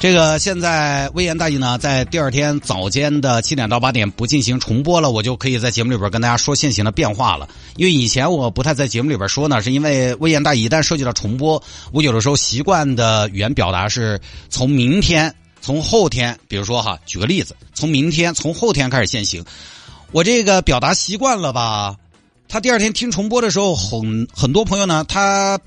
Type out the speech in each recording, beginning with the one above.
这个现在微言大义呢，在第二天早间的七点到八点不进行重播了，我就可以在节目里边跟大家说现行的变化了。因为以前我不太在节目里边说呢，是因为微言大义一旦涉及到重播，我有的时候习惯的语言表达是从明天、从后天，比如说哈，举个例子，从明天、从后天开始现行。我这个表达习惯了吧？他第二天听重播的时候，很很多朋友呢，他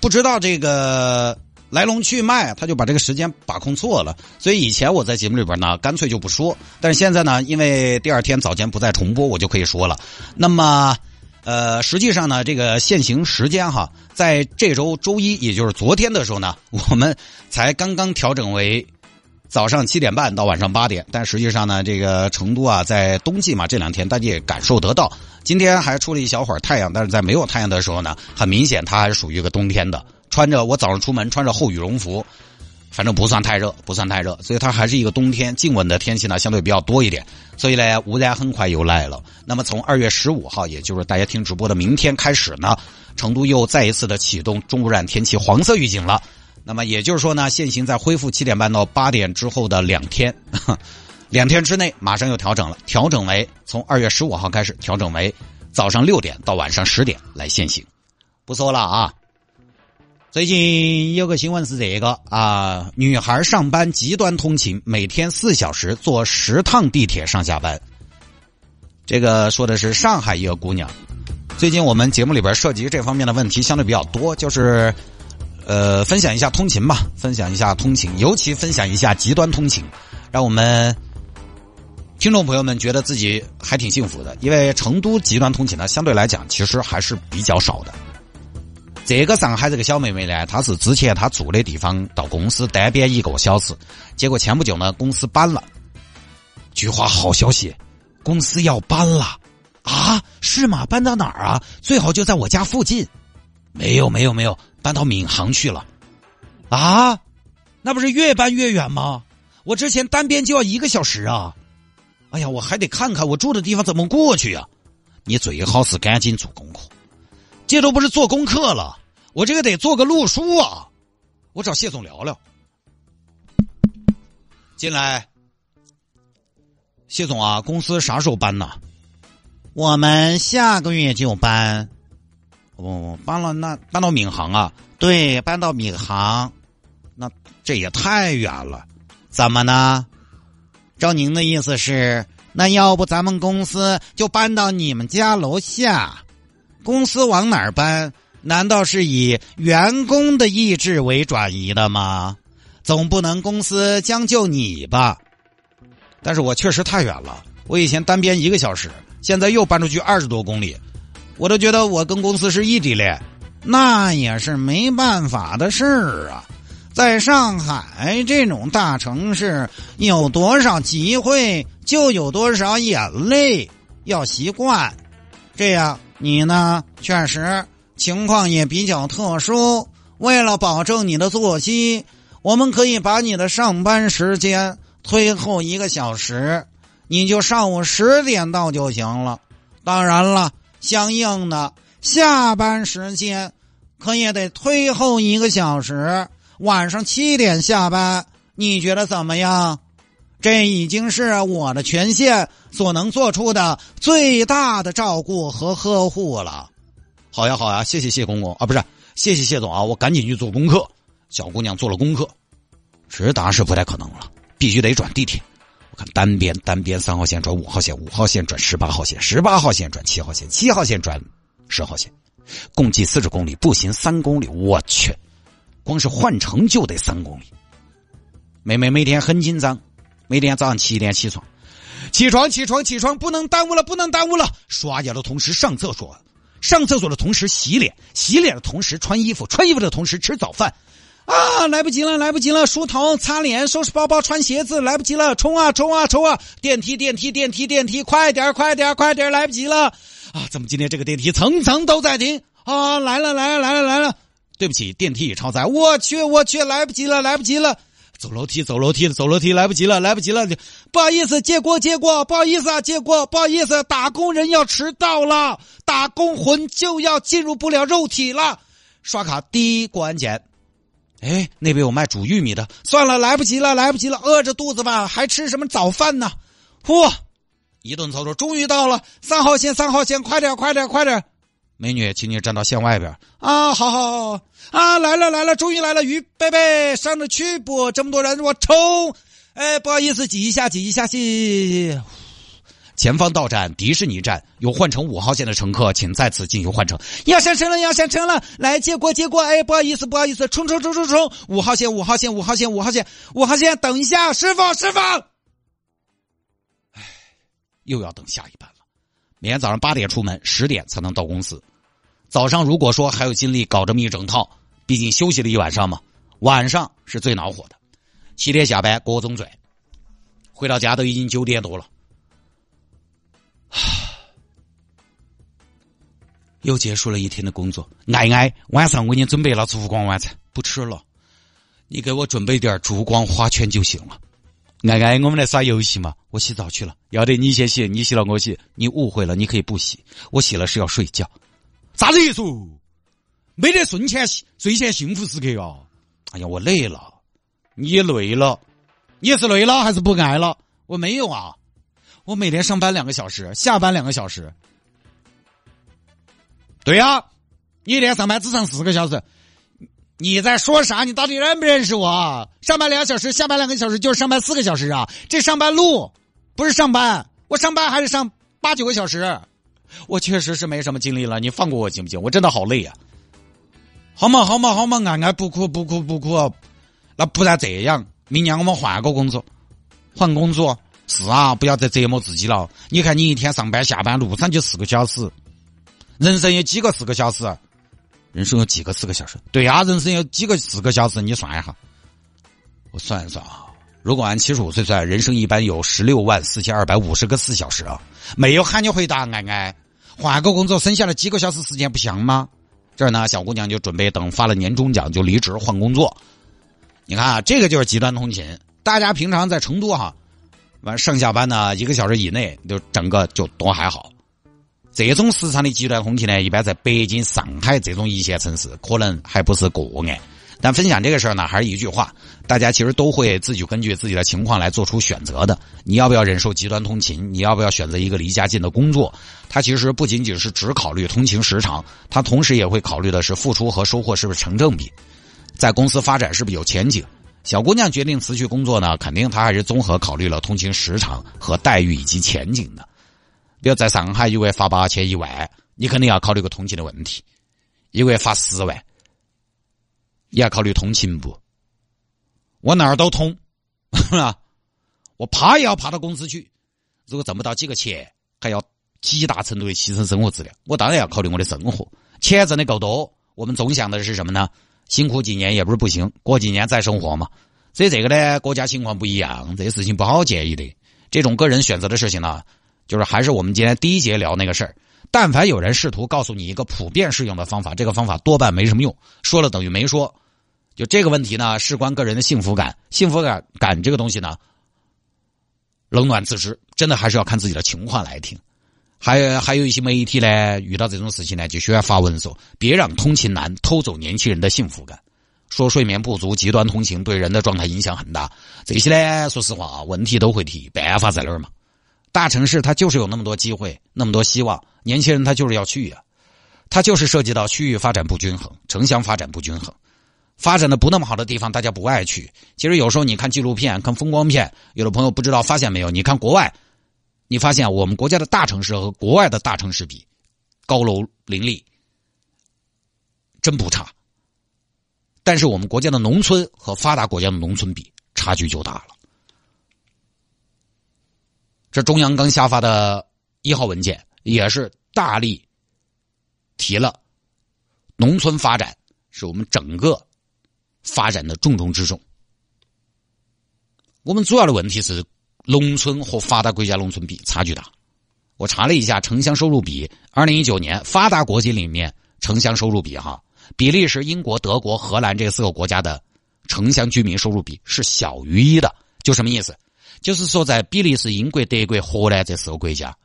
不知道这个。来龙去脉，他就把这个时间把控错了，所以以前我在节目里边呢，干脆就不说。但是现在呢，因为第二天早间不再重播，我就可以说了。那么，呃，实际上呢，这个限行时间哈，在这周周一，也就是昨天的时候呢，我们才刚刚调整为早上七点半到晚上八点。但实际上呢，这个成都啊，在冬季嘛，这两天大家也感受得到。今天还出了一小会儿太阳，但是在没有太阳的时候呢，很明显它还是属于一个冬天的。穿着我早上出门穿着厚羽绒服，反正不算太热，不算太热，所以它还是一个冬天，静稳的天气呢相对比较多一点，所以呢污染很快又来了。那么从二月十五号，也就是大家听直播的明天开始呢，成都又再一次的启动重污染天气黄色预警了。那么也就是说呢，限行在恢复七点半到八点之后的两天，两天之内马上又调整了，调整为从二月十五号开始调整为早上六点到晚上十点来限行。不说了啊。最近有个新闻是这个啊，女孩上班极端通勤，每天四小时坐十趟地铁上下班。这个说的是上海一个姑娘。最近我们节目里边涉及这方面的问题相对比较多，就是呃分享一下通勤吧，分享一下通勤，尤其分享一下极端通勤，让我们听众朋友们觉得自己还挺幸福的，因为成都极端通勤呢，相对来讲其实还是比较少的。这个上海这个小妹妹呢，她是之前她住的地方到公司单边一个小时，结果前不久呢公司搬了。菊花好消息，公司要搬了啊？是吗？搬到哪儿啊？最好就在我家附近。没有没有没有，搬到闵行去了。啊？那不是越搬越远吗？我之前单边就要一个小时啊！哎呀，我还得看看我住的地方怎么过去呀。你最好是赶紧做功课。这都不是做功课了，我这个得做个路书啊！我找谢总聊聊。进来，谢总啊，公司啥时候搬呢？我们下个月就搬。哦，搬了那搬到闵行啊？对，搬到闵行。那这也太远了，怎么呢？照您的意思是，那要不咱们公司就搬到你们家楼下？公司往哪儿搬？难道是以员工的意志为转移的吗？总不能公司将就你吧？但是我确实太远了，我以前单边一个小时，现在又搬出去二十多公里，我都觉得我跟公司是异地恋，那也是没办法的事儿啊！在上海这种大城市，有多少机会就有多少眼泪，要习惯，这样。你呢？确实情况也比较特殊。为了保证你的作息，我们可以把你的上班时间推后一个小时，你就上午十点到就行了。当然了，相应的下班时间可也得推后一个小时，晚上七点下班。你觉得怎么样？这已经是我的权限所能做出的最大的照顾和呵护了。好呀，好呀，谢谢谢公公啊，不是，谢谢谢总啊，我赶紧去做功课。小姑娘做了功课，直达是不太可能了，必须得转地铁。我看单边单边三号线转五号线，五号线转十八号线，十八号线转七号线，七号线转十号线，共计四十公里，步行三公里。我去，光是换乘就得三公里。妹妹每天很紧张。每天早上七点起床，起床起床起床，不能耽误了，不能耽误了。刷牙的同时上厕所，上厕所的同时洗脸，洗脸的同时穿衣服，穿衣服的同时吃早饭。啊，来不及了，来不及了！梳头、擦脸、收拾包包、穿鞋子，来不及了！冲啊，冲啊，冲啊！电梯，电梯，电梯，电梯，快点，快点，快点，来不及了！啊，怎么今天这个电梯层层都在停？啊，来了，来了，来了，来了！对不起，电梯已超载。我去，我去，来不及了，来不及了！走楼梯，走楼梯，走楼梯，来不及了，来不及了！不好意思，借过，借过，不好意思啊，借过，不好意思，打工人要迟到了，打工魂就要进入不了肉体了。刷卡，第一过安检。哎，那边有卖煮玉米的，算了，来不及了，来不及了，饿着肚子吧，还吃什么早饭呢？嚯，一顿操作，终于到了三号线，三号线，快点，快点，快点！美女，请你站到线外边啊！好好好啊！来了来了，终于来了！鱼贝贝，上着去不？这么多人，我冲！哎，不好意思，挤一下，挤一下，挤。前方到站迪士尼站，有换乘五号线的乘客，请在此进行换乘。要上车了，要上车了，来接过，接过。哎，不好意思，不好意思，冲冲冲冲冲！五号线，五号线，五号线，五号线，五号线，等一下，师傅，师傅。哎，又要等下一班。每天早上八点出门，十点才能到公司。早上如果说还有精力搞这么一整套，毕竟休息了一晚上嘛，晚上是最恼火的。七点下班，各种醉，回到家都已经九点多了。又结束了一天的工作，爱爱，晚上我给你准备了烛光晚餐，不吃了，你给我准备点烛光花圈就行了。爱爱，我们来耍游戏嘛？我洗澡去了，要得你先洗，你洗了我洗。你误会了，你可以不洗，我洗了是要睡觉。啥子意思？没得睡前睡前幸福时刻啊！哎呀，我累了，你也累了，你是累了还是不爱了？我没有啊，我每天上班两个小时，下班两个小时。对呀，你一天上班只上四个小时，你在说啥？你到底认不认识我？上班两个小时，下班两个小时，就是上班四个小时啊！这上班路不是上班，我上班还是上八九个小时。我确实是没什么精力了，你放过我行不行？我真的好累呀！好嘛好嘛好嘛，俺爱不哭不哭不哭，那不然这样，明年我们换个工作，换工作是啊，不要再折磨自己了。你看你一天上班下班路上就四个小时。人生有几个四个小时？人生有几个四个小时？对呀，人生有几个四个小时？你算一下，我算一算啊。如果按七十五岁算，人生一般有十六万四千二百五十个四小时啊。没有喊你回答，爱爱，换个工作省下了几个小时时间，不香吗？这儿呢，小姑娘就准备等发了年终奖就离职换工作。你看啊，这个就是极端通勤。大家平常在成都哈，完上下班呢一个小时以内，就整个就都还好。这种时长的极端空气呢，一般在北京、上海这种一线城市可能还不是个案。但分享这个事儿呢，还是一句话：大家其实都会自己根据自己的情况来做出选择的。你要不要忍受极端通勤？你要不要选择一个离家近的工作？它其实不仅仅是只考虑通勤时长，它同时也会考虑的是付出和收获是不是成正比，在公司发展是不是有前景。小姑娘决定辞去工作呢，肯定她还是综合考虑了通勤时长和待遇以及前景的。比如在上海一个月发八千一万，你肯定要考虑个通勤的问题；一个月发十万，你要考虑通勤不？我哪儿都通，啊！我爬也要爬到公司去。如果挣不到几个钱，还要极大程度的牺牲生活质量，我当然要考虑我的生活。钱挣的够多，我们总想的是什么呢？辛苦几年也不是不行，过几年再生活嘛。所以这个呢，国家情况不一样，这些事情不好建议的。这种个人选择的事情呢？就是还是我们今天第一节聊那个事儿，但凡有人试图告诉你一个普遍适用的方法，这个方法多半没什么用，说了等于没说。就这个问题呢，事关个人的幸福感，幸福感感这个东西呢，冷暖自知，真的还是要看自己的情况来听。还有还有一些媒体呢，遇到这种事情呢，就喜欢发文说，别让通勤难偷走年轻人的幸福感，说睡眠不足、极端通勤对人的状态影响很大。这些呢，说实话，问题都会提，办法在哪儿嘛？大城市它就是有那么多机会，那么多希望，年轻人他就是要去呀，他就是涉及到区域发展不均衡，城乡发展不均衡，发展的不那么好的地方，大家不爱去。其实有时候你看纪录片、看风光片，有的朋友不知道发现没有？你看国外，你发现我们国家的大城市和国外的大城市比，高楼林立，真不差。但是我们国家的农村和发达国家的农村比，差距就大了。这中央刚下发的一号文件也是大力提了，农村发展是我们整个发展的重中之重。我们主要的问题是，农村和发达国家农村比差距大。我查了一下城乡收入比，二零一九年发达国家里面城乡收入比哈，比利时、英国、德国、荷兰这四个国家的城乡居民收入比是小于一的。就什么意思？就是说在比利时、英国、德国、荷兰这四个国家，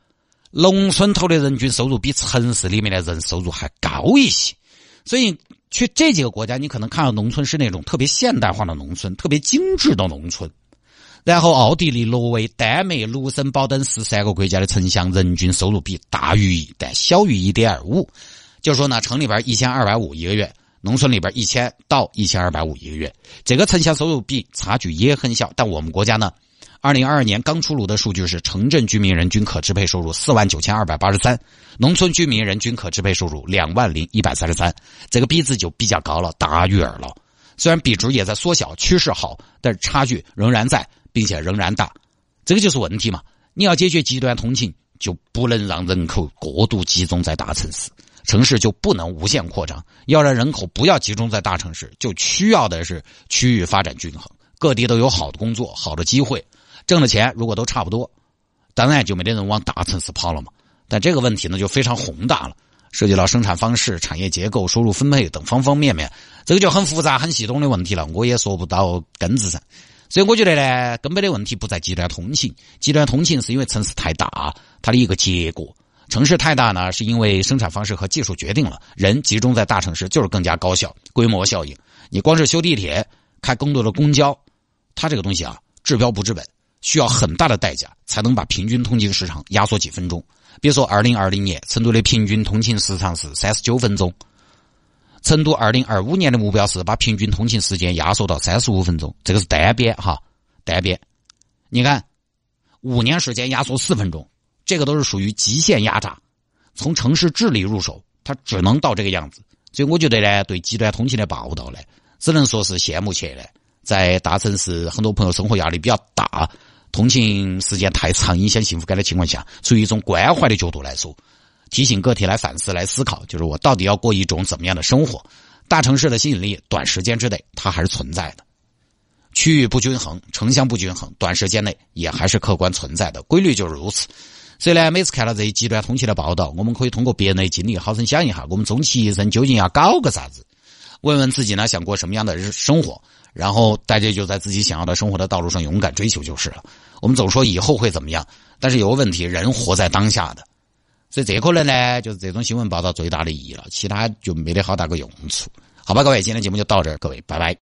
农村头的人均收入比城市里面的人收入还高一些。所以去这几个国家，你可能看到农村是那种特别现代化的农村，特别精致的农村。然后，奥地利、挪威、丹麦、卢森堡等十三个国家的城乡人均收入比大于一，但小于一点二五。就说呢，城里边一千二百五一个月，农村里边一千到一千二百五一个月，这个城乡收入比差距也很小。但我们国家呢，二零二二年刚出炉的数据是，城镇居民人均可支配收入四万九千二百八十三，农村居民人均可支配收入两万零一百三十三，这个比值就比较高了，大于二了。虽然比值也在缩小，趋势好，但是差距仍然在。并且仍然大，这个就是问题嘛？你要解决极端通勤，就不能让人口过度集中在大城市，城市就不能无限扩张。要让人口不要集中在大城市，就需要的是区域发展均衡，各地都有好的工作、好的机会，挣的钱如果都差不多，当然就没得人往大城市跑了嘛。但这个问题呢，就非常宏大了，涉及到生产方式、产业结构、收入分配等方方面面，这个就很复杂、很系统的问题了。我也说不到根子上。所以我觉得呢，根本的问题不在极端通勤，极端通勤是因为城市太大，它的一个结果。城市太大呢，是因为生产方式和技术决定了人集中在大城市就是更加高效，规模效应。你光是修地铁、开更多的公交，它这个东西啊，治标不治本，需要很大的代价才能把平均通勤时长压缩几分钟。比如说，二零二零年成都的平均通勤时长是三十九分钟。成都二零二五年的目标是把平均通勤时间压缩到三十五分钟，这个是单边哈，单边。你看，五年时间压缩四分钟，这个都是属于极限压榨。从城市治理入手，它只能到这个样子。所以我觉得呢，对极端通勤的报道呢，只能说是羡慕去的。在大城市，很多朋友生活压力比较大，通勤时间太长，影响幸福感的情况下，出于一种关怀的角度来说。提醒个体来反思、来思考，就是我到底要过一种怎么样的生活？大城市的吸引力，短时间之内它还是存在的；区域不均衡、城乡不均衡，短时间内也还是客观存在的。规律就是如此。所以呢，每次看到这些极端通勤的报道，我们可以通过别人的经历，好生想一下，我们终其一生究竟要搞个啥子？问问自己呢，想过什么样的日生活？然后大家就在自己想要的生活的道路上勇敢追求就是了。我们总说以后会怎么样，但是有个问题，人活在当下的。所以这可能呢，就是这种新闻报道最大的意义了，其他就没得好大个用处。好吧，各位，今天节目就到这儿，各位，拜拜。